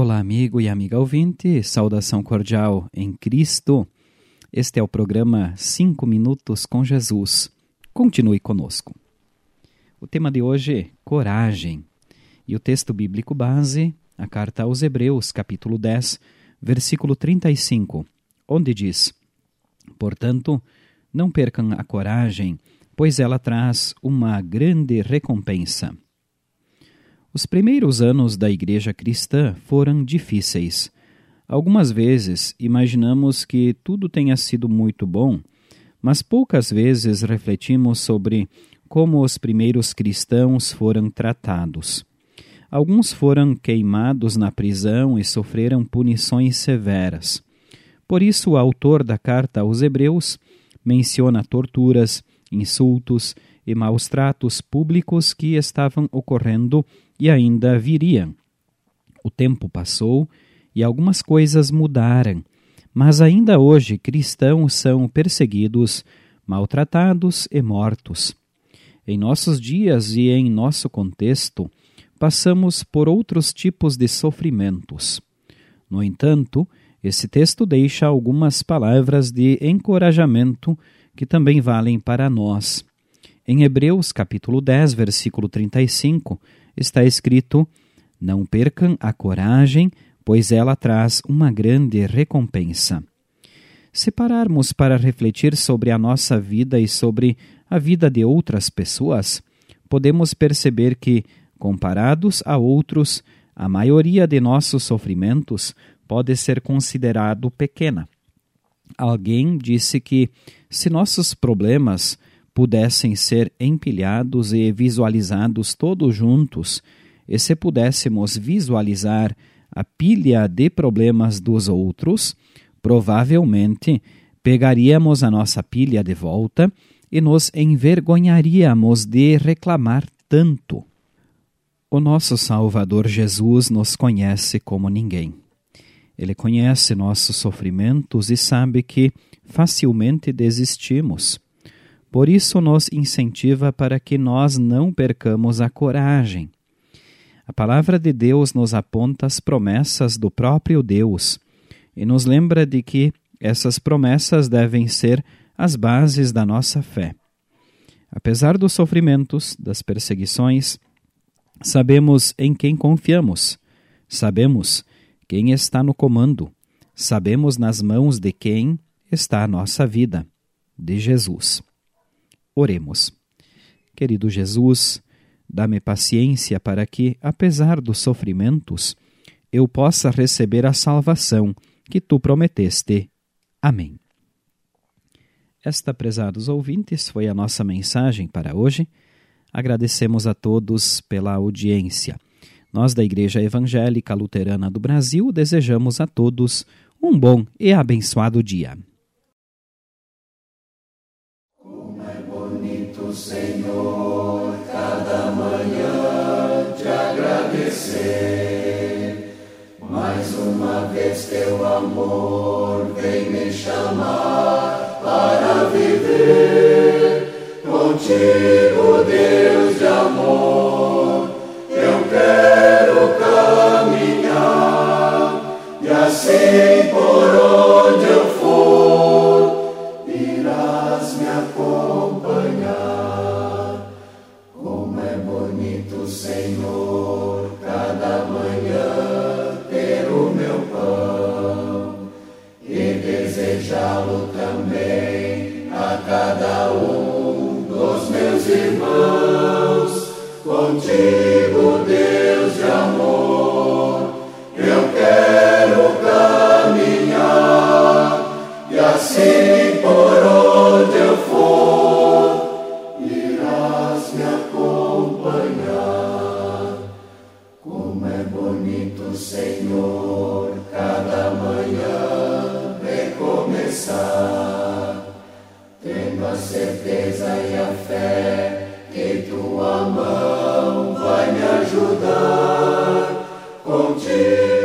Olá, amigo e amiga ouvinte, saudação cordial em Cristo. Este é o programa 5 Minutos com Jesus. Continue conosco. O tema de hoje, coragem. E o texto bíblico base, a carta aos Hebreus, capítulo 10, versículo 35, onde diz: Portanto, não percam a coragem, pois ela traz uma grande recompensa. Os primeiros anos da Igreja Cristã foram difíceis. Algumas vezes imaginamos que tudo tenha sido muito bom, mas poucas vezes refletimos sobre como os primeiros cristãos foram tratados. Alguns foram queimados na prisão e sofreram punições severas. Por isso, o autor da carta aos Hebreus menciona torturas, insultos e maus tratos públicos que estavam ocorrendo e ainda viriam. O tempo passou e algumas coisas mudaram, mas ainda hoje cristãos são perseguidos, maltratados e mortos. Em nossos dias e em nosso contexto, passamos por outros tipos de sofrimentos. No entanto, esse texto deixa algumas palavras de encorajamento que também valem para nós. Em Hebreus capítulo 10, versículo 35, está escrito: Não percam a coragem, pois ela traz uma grande recompensa. Se pararmos para refletir sobre a nossa vida e sobre a vida de outras pessoas, podemos perceber que, comparados a outros, a maioria de nossos sofrimentos pode ser considerado pequena. Alguém disse que, se nossos problemas pudessem ser empilhados e visualizados todos juntos, e se pudéssemos visualizar a pilha de problemas dos outros, provavelmente pegaríamos a nossa pilha de volta e nos envergonharíamos de reclamar tanto. O nosso Salvador Jesus nos conhece como ninguém. Ele conhece nossos sofrimentos e sabe que facilmente desistimos. Por isso, nos incentiva para que nós não percamos a coragem. A palavra de Deus nos aponta as promessas do próprio Deus e nos lembra de que essas promessas devem ser as bases da nossa fé. Apesar dos sofrimentos, das perseguições, sabemos em quem confiamos, sabemos quem está no comando? Sabemos nas mãos de quem está a nossa vida, de Jesus. Oremos. Querido Jesus, dá-me paciência para que, apesar dos sofrimentos, eu possa receber a salvação que tu prometeste. Amém. Esta, prezados ouvintes, foi a nossa mensagem para hoje. Agradecemos a todos pela audiência. Nós da Igreja Evangélica Luterana do Brasil desejamos a todos um bom e abençoado dia. É bonito, Senhor, cada manhã te agradecer. Mais uma vez teu amor vem me chamar para viver contigo, Deus de amor. Irmãos. Contigo, Deus de amor, eu quero assim por onde eu for, irás me acompanhar. Como é bonito, Senhor, cada manhã recomeçar, tendo a certeza e a fé que tua mão vai me ajudar contigo